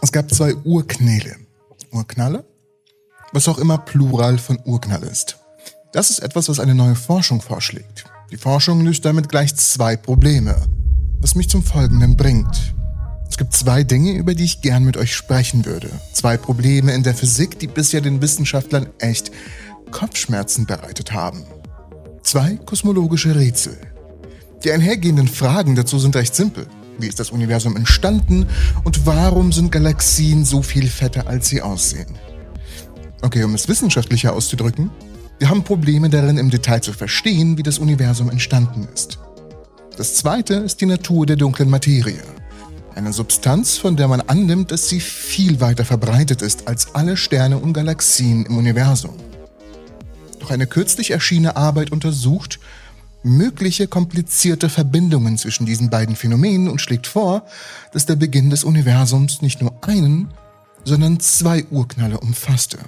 Es gab zwei Urknäle. Urknalle? Was auch immer Plural von Urknall ist. Das ist etwas, was eine neue Forschung vorschlägt. Die Forschung löst damit gleich zwei Probleme, was mich zum Folgenden bringt. Es gibt zwei Dinge, über die ich gern mit euch sprechen würde. Zwei Probleme in der Physik, die bisher den Wissenschaftlern echt Kopfschmerzen bereitet haben. Zwei kosmologische Rätsel. Die einhergehenden Fragen dazu sind recht simpel. Wie ist das Universum entstanden und warum sind Galaxien so viel fetter, als sie aussehen? Okay, um es wissenschaftlicher auszudrücken, wir haben Probleme darin, im Detail zu verstehen, wie das Universum entstanden ist. Das zweite ist die Natur der dunklen Materie. Eine Substanz, von der man annimmt, dass sie viel weiter verbreitet ist als alle Sterne und Galaxien im Universum. Doch eine kürzlich erschienene Arbeit untersucht, mögliche komplizierte Verbindungen zwischen diesen beiden Phänomenen und schlägt vor, dass der Beginn des Universums nicht nur einen, sondern zwei Urknalle umfasste.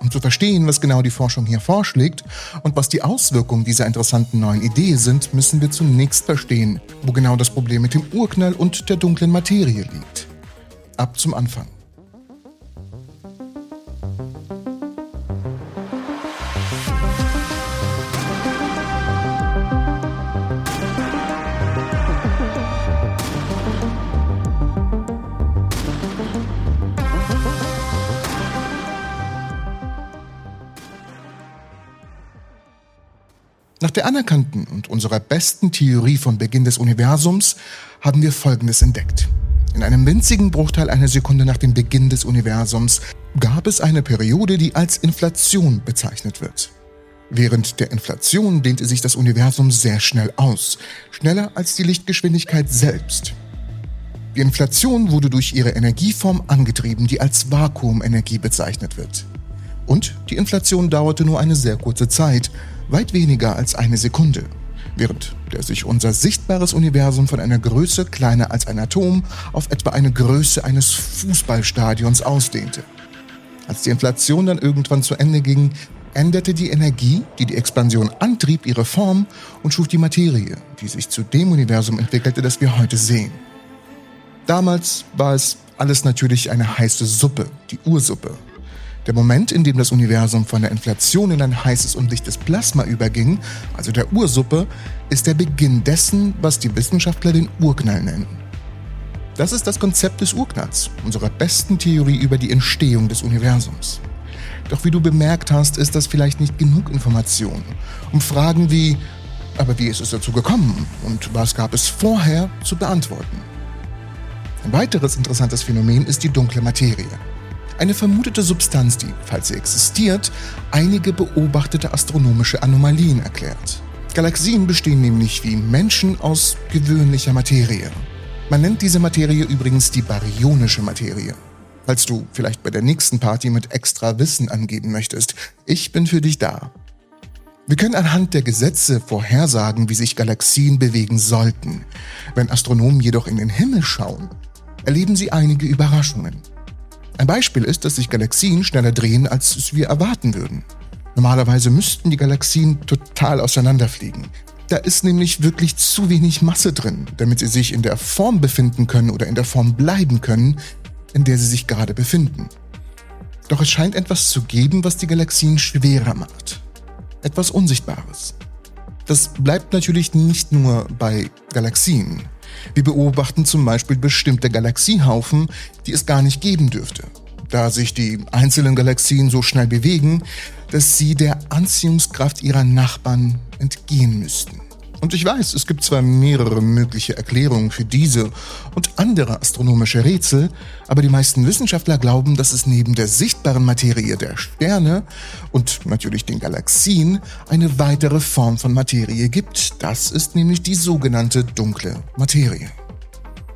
Um zu verstehen, was genau die Forschung hier vorschlägt und was die Auswirkungen dieser interessanten neuen Idee sind, müssen wir zunächst verstehen, wo genau das Problem mit dem Urknall und der dunklen Materie liegt. Ab zum Anfang. Der anerkannten und unserer besten Theorie von Beginn des Universums haben wir Folgendes entdeckt. In einem winzigen Bruchteil einer Sekunde nach dem Beginn des Universums gab es eine Periode, die als Inflation bezeichnet wird. Während der Inflation dehnte sich das Universum sehr schnell aus, schneller als die Lichtgeschwindigkeit selbst. Die Inflation wurde durch ihre Energieform angetrieben, die als Vakuumenergie bezeichnet wird. Und die Inflation dauerte nur eine sehr kurze Zeit, weit weniger als eine Sekunde, während der sich unser sichtbares Universum von einer Größe kleiner als ein Atom auf etwa eine Größe eines Fußballstadions ausdehnte. Als die Inflation dann irgendwann zu Ende ging, änderte die Energie, die die Expansion antrieb, ihre Form und schuf die Materie, die sich zu dem Universum entwickelte, das wir heute sehen. Damals war es alles natürlich eine heiße Suppe, die Ursuppe, der Moment, in dem das Universum von der Inflation in ein heißes und lichtes Plasma überging, also der Ursuppe, ist der Beginn dessen, was die Wissenschaftler den Urknall nennen. Das ist das Konzept des Urknalls, unserer besten Theorie über die Entstehung des Universums. Doch wie du bemerkt hast, ist das vielleicht nicht genug Information, um Fragen wie, aber wie ist es dazu gekommen und was gab es vorher zu beantworten. Ein weiteres interessantes Phänomen ist die dunkle Materie. Eine vermutete Substanz, die, falls sie existiert, einige beobachtete astronomische Anomalien erklärt. Galaxien bestehen nämlich wie Menschen aus gewöhnlicher Materie. Man nennt diese Materie übrigens die baryonische Materie. Falls du vielleicht bei der nächsten Party mit extra Wissen angeben möchtest, ich bin für dich da. Wir können anhand der Gesetze vorhersagen, wie sich Galaxien bewegen sollten. Wenn Astronomen jedoch in den Himmel schauen, erleben sie einige Überraschungen. Ein Beispiel ist, dass sich Galaxien schneller drehen, als es wir erwarten würden. Normalerweise müssten die Galaxien total auseinanderfliegen. Da ist nämlich wirklich zu wenig Masse drin, damit sie sich in der Form befinden können oder in der Form bleiben können, in der sie sich gerade befinden. Doch es scheint etwas zu geben, was die Galaxien schwerer macht. Etwas Unsichtbares. Das bleibt natürlich nicht nur bei Galaxien. Wir beobachten zum Beispiel bestimmte Galaxiehaufen, die es gar nicht geben dürfte, da sich die einzelnen Galaxien so schnell bewegen, dass sie der Anziehungskraft ihrer Nachbarn entgehen müssten. Und ich weiß, es gibt zwar mehrere mögliche Erklärungen für diese und andere astronomische Rätsel, aber die meisten Wissenschaftler glauben, dass es neben der sichtbaren Materie der Sterne und natürlich den Galaxien eine weitere Form von Materie gibt. Das ist nämlich die sogenannte dunkle Materie.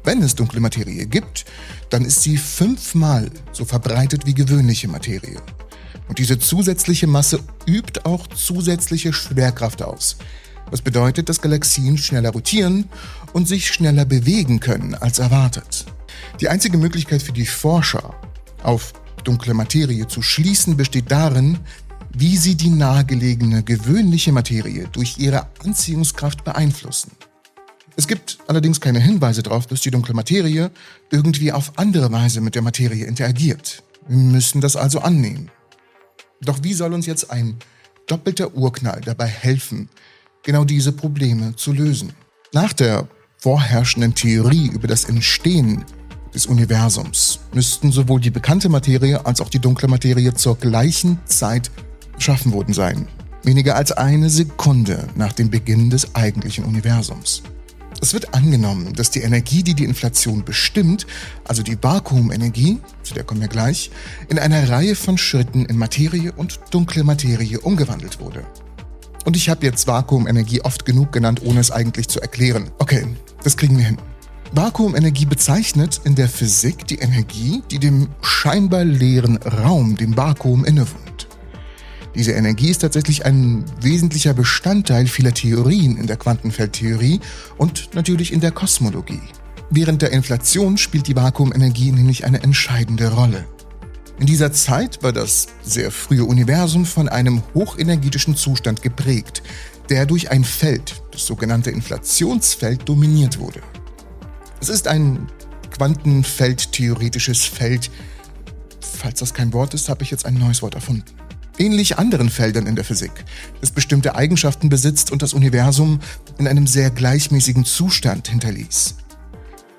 Wenn es dunkle Materie gibt, dann ist sie fünfmal so verbreitet wie gewöhnliche Materie. Und diese zusätzliche Masse übt auch zusätzliche Schwerkraft aus. Was bedeutet, dass Galaxien schneller rotieren und sich schneller bewegen können als erwartet. Die einzige Möglichkeit für die Forscher, auf dunkle Materie zu schließen, besteht darin, wie sie die nahegelegene gewöhnliche Materie durch ihre Anziehungskraft beeinflussen. Es gibt allerdings keine Hinweise darauf, dass die dunkle Materie irgendwie auf andere Weise mit der Materie interagiert. Wir müssen das also annehmen. Doch wie soll uns jetzt ein doppelter Urknall dabei helfen, genau diese Probleme zu lösen? Nach der vorherrschenden Theorie über das Entstehen des Universums müssten sowohl die bekannte Materie als auch die dunkle Materie zur gleichen Zeit geschaffen worden sein. Weniger als eine Sekunde nach dem Beginn des eigentlichen Universums. Es wird angenommen, dass die Energie, die die Inflation bestimmt, also die Vakuumenergie, zu der kommen wir gleich, in einer Reihe von Schritten in Materie und dunkle Materie umgewandelt wurde. Und ich habe jetzt Vakuumenergie oft genug genannt, ohne es eigentlich zu erklären. Okay, das kriegen wir hin. Vakuumenergie bezeichnet in der Physik die Energie, die dem scheinbar leeren Raum, dem Vakuum, innewohnt. Diese Energie ist tatsächlich ein wesentlicher Bestandteil vieler Theorien in der Quantenfeldtheorie und natürlich in der Kosmologie. Während der Inflation spielt die Vakuumenergie nämlich eine entscheidende Rolle. In dieser Zeit war das sehr frühe Universum von einem hochenergetischen Zustand geprägt, der durch ein Feld, das sogenannte Inflationsfeld, dominiert wurde. Es ist ein quantenfeldtheoretisches Feld. Falls das kein Wort ist, habe ich jetzt ein neues Wort erfunden. Ähnlich anderen Feldern in der Physik, das bestimmte Eigenschaften besitzt und das Universum in einem sehr gleichmäßigen Zustand hinterließ.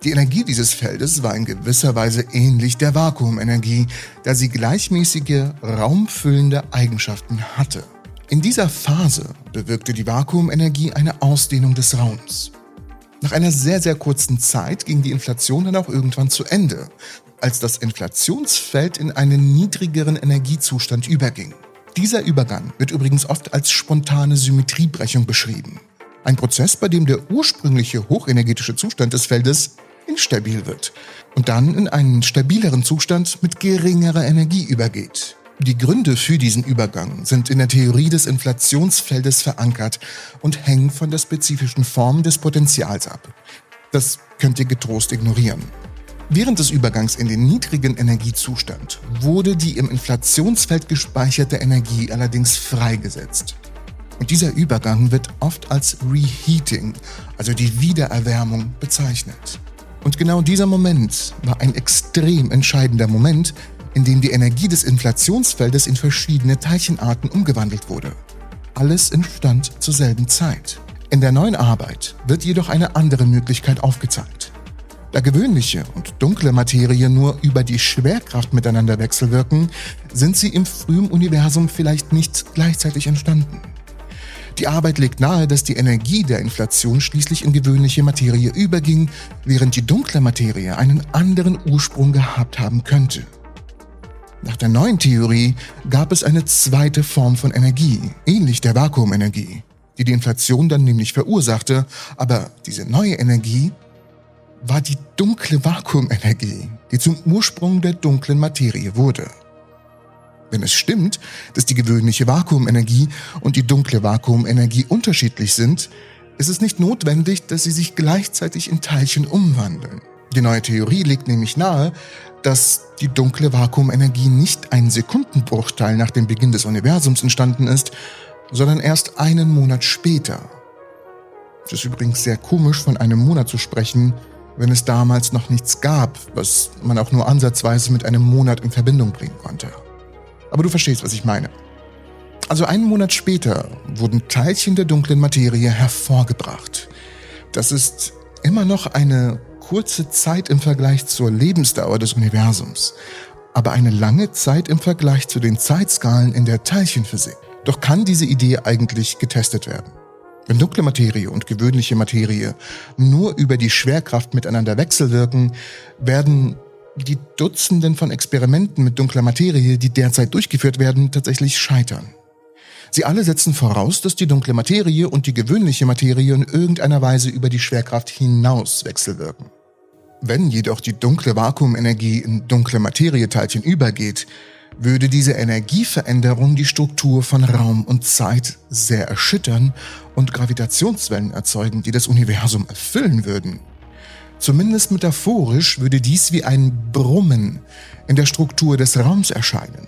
Die Energie dieses Feldes war in gewisser Weise ähnlich der Vakuumenergie, da sie gleichmäßige, raumfüllende Eigenschaften hatte. In dieser Phase bewirkte die Vakuumenergie eine Ausdehnung des Raums. Nach einer sehr, sehr kurzen Zeit ging die Inflation dann auch irgendwann zu Ende, als das Inflationsfeld in einen niedrigeren Energiezustand überging. Dieser Übergang wird übrigens oft als spontane Symmetriebrechung beschrieben. Ein Prozess, bei dem der ursprüngliche hochenergetische Zustand des Feldes instabil wird und dann in einen stabileren Zustand mit geringerer Energie übergeht. Die Gründe für diesen Übergang sind in der Theorie des Inflationsfeldes verankert und hängen von der spezifischen Form des Potentials ab. Das könnt ihr getrost ignorieren. Während des Übergangs in den niedrigen Energiezustand wurde die im Inflationsfeld gespeicherte Energie allerdings freigesetzt. Und dieser Übergang wird oft als Reheating, also die Wiedererwärmung, bezeichnet. Und genau dieser Moment war ein extrem entscheidender Moment, in dem die Energie des Inflationsfeldes in verschiedene Teilchenarten umgewandelt wurde. Alles entstand zur selben Zeit. In der neuen Arbeit wird jedoch eine andere Möglichkeit aufgezeigt. Da gewöhnliche und dunkle Materie nur über die Schwerkraft miteinander wechselwirken, sind sie im frühen Universum vielleicht nicht gleichzeitig entstanden. Die Arbeit legt nahe, dass die Energie der Inflation schließlich in gewöhnliche Materie überging, während die dunkle Materie einen anderen Ursprung gehabt haben könnte. Nach der neuen Theorie gab es eine zweite Form von Energie, ähnlich der Vakuumenergie, die die Inflation dann nämlich verursachte, aber diese neue Energie war die dunkle Vakuumenergie, die zum Ursprung der dunklen Materie wurde. Wenn es stimmt, dass die gewöhnliche Vakuumenergie und die dunkle Vakuumenergie unterschiedlich sind, ist es nicht notwendig, dass sie sich gleichzeitig in Teilchen umwandeln. Die neue Theorie legt nämlich nahe, dass die dunkle Vakuumenergie nicht ein Sekundenbruchteil nach dem Beginn des Universums entstanden ist, sondern erst einen Monat später. Es ist übrigens sehr komisch, von einem Monat zu sprechen, wenn es damals noch nichts gab, was man auch nur ansatzweise mit einem Monat in Verbindung bringen konnte. Aber du verstehst, was ich meine. Also einen Monat später wurden Teilchen der dunklen Materie hervorgebracht. Das ist immer noch eine kurze Zeit im Vergleich zur Lebensdauer des Universums, aber eine lange Zeit im Vergleich zu den Zeitskalen in der Teilchenphysik. Doch kann diese Idee eigentlich getestet werden? Wenn dunkle Materie und gewöhnliche Materie nur über die Schwerkraft miteinander wechselwirken, werden die Dutzenden von Experimenten mit dunkler Materie, die derzeit durchgeführt werden, tatsächlich scheitern. Sie alle setzen voraus, dass die dunkle Materie und die gewöhnliche Materie in irgendeiner Weise über die Schwerkraft hinaus wechselwirken. Wenn jedoch die dunkle Vakuumenergie in dunkle Materieteilchen übergeht, würde diese Energieveränderung die Struktur von Raum und Zeit sehr erschüttern und Gravitationswellen erzeugen, die das Universum erfüllen würden. Zumindest metaphorisch würde dies wie ein Brummen in der Struktur des Raums erscheinen.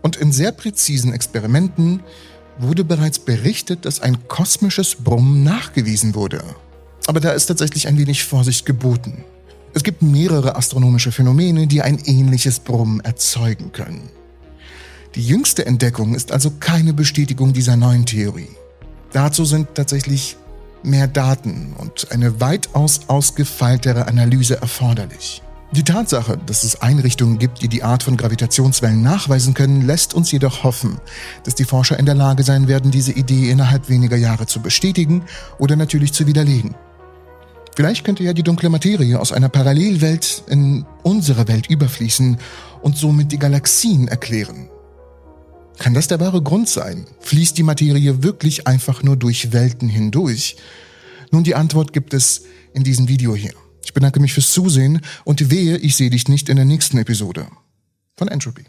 Und in sehr präzisen Experimenten wurde bereits berichtet, dass ein kosmisches Brummen nachgewiesen wurde. Aber da ist tatsächlich ein wenig Vorsicht geboten. Es gibt mehrere astronomische Phänomene, die ein ähnliches Brummen erzeugen können. Die jüngste Entdeckung ist also keine Bestätigung dieser neuen Theorie. Dazu sind tatsächlich mehr Daten und eine weitaus ausgefeiltere Analyse erforderlich. Die Tatsache, dass es Einrichtungen gibt, die die Art von Gravitationswellen nachweisen können, lässt uns jedoch hoffen, dass die Forscher in der Lage sein werden, diese Idee innerhalb weniger Jahre zu bestätigen oder natürlich zu widerlegen. Vielleicht könnte ja die dunkle Materie aus einer Parallelwelt in unsere Welt überfließen und somit die Galaxien erklären. Kann das der wahre Grund sein? Fließt die Materie wirklich einfach nur durch Welten hindurch? Nun, die Antwort gibt es in diesem Video hier. Ich bedanke mich fürs Zusehen und wehe, ich sehe dich nicht in der nächsten Episode von Entropy.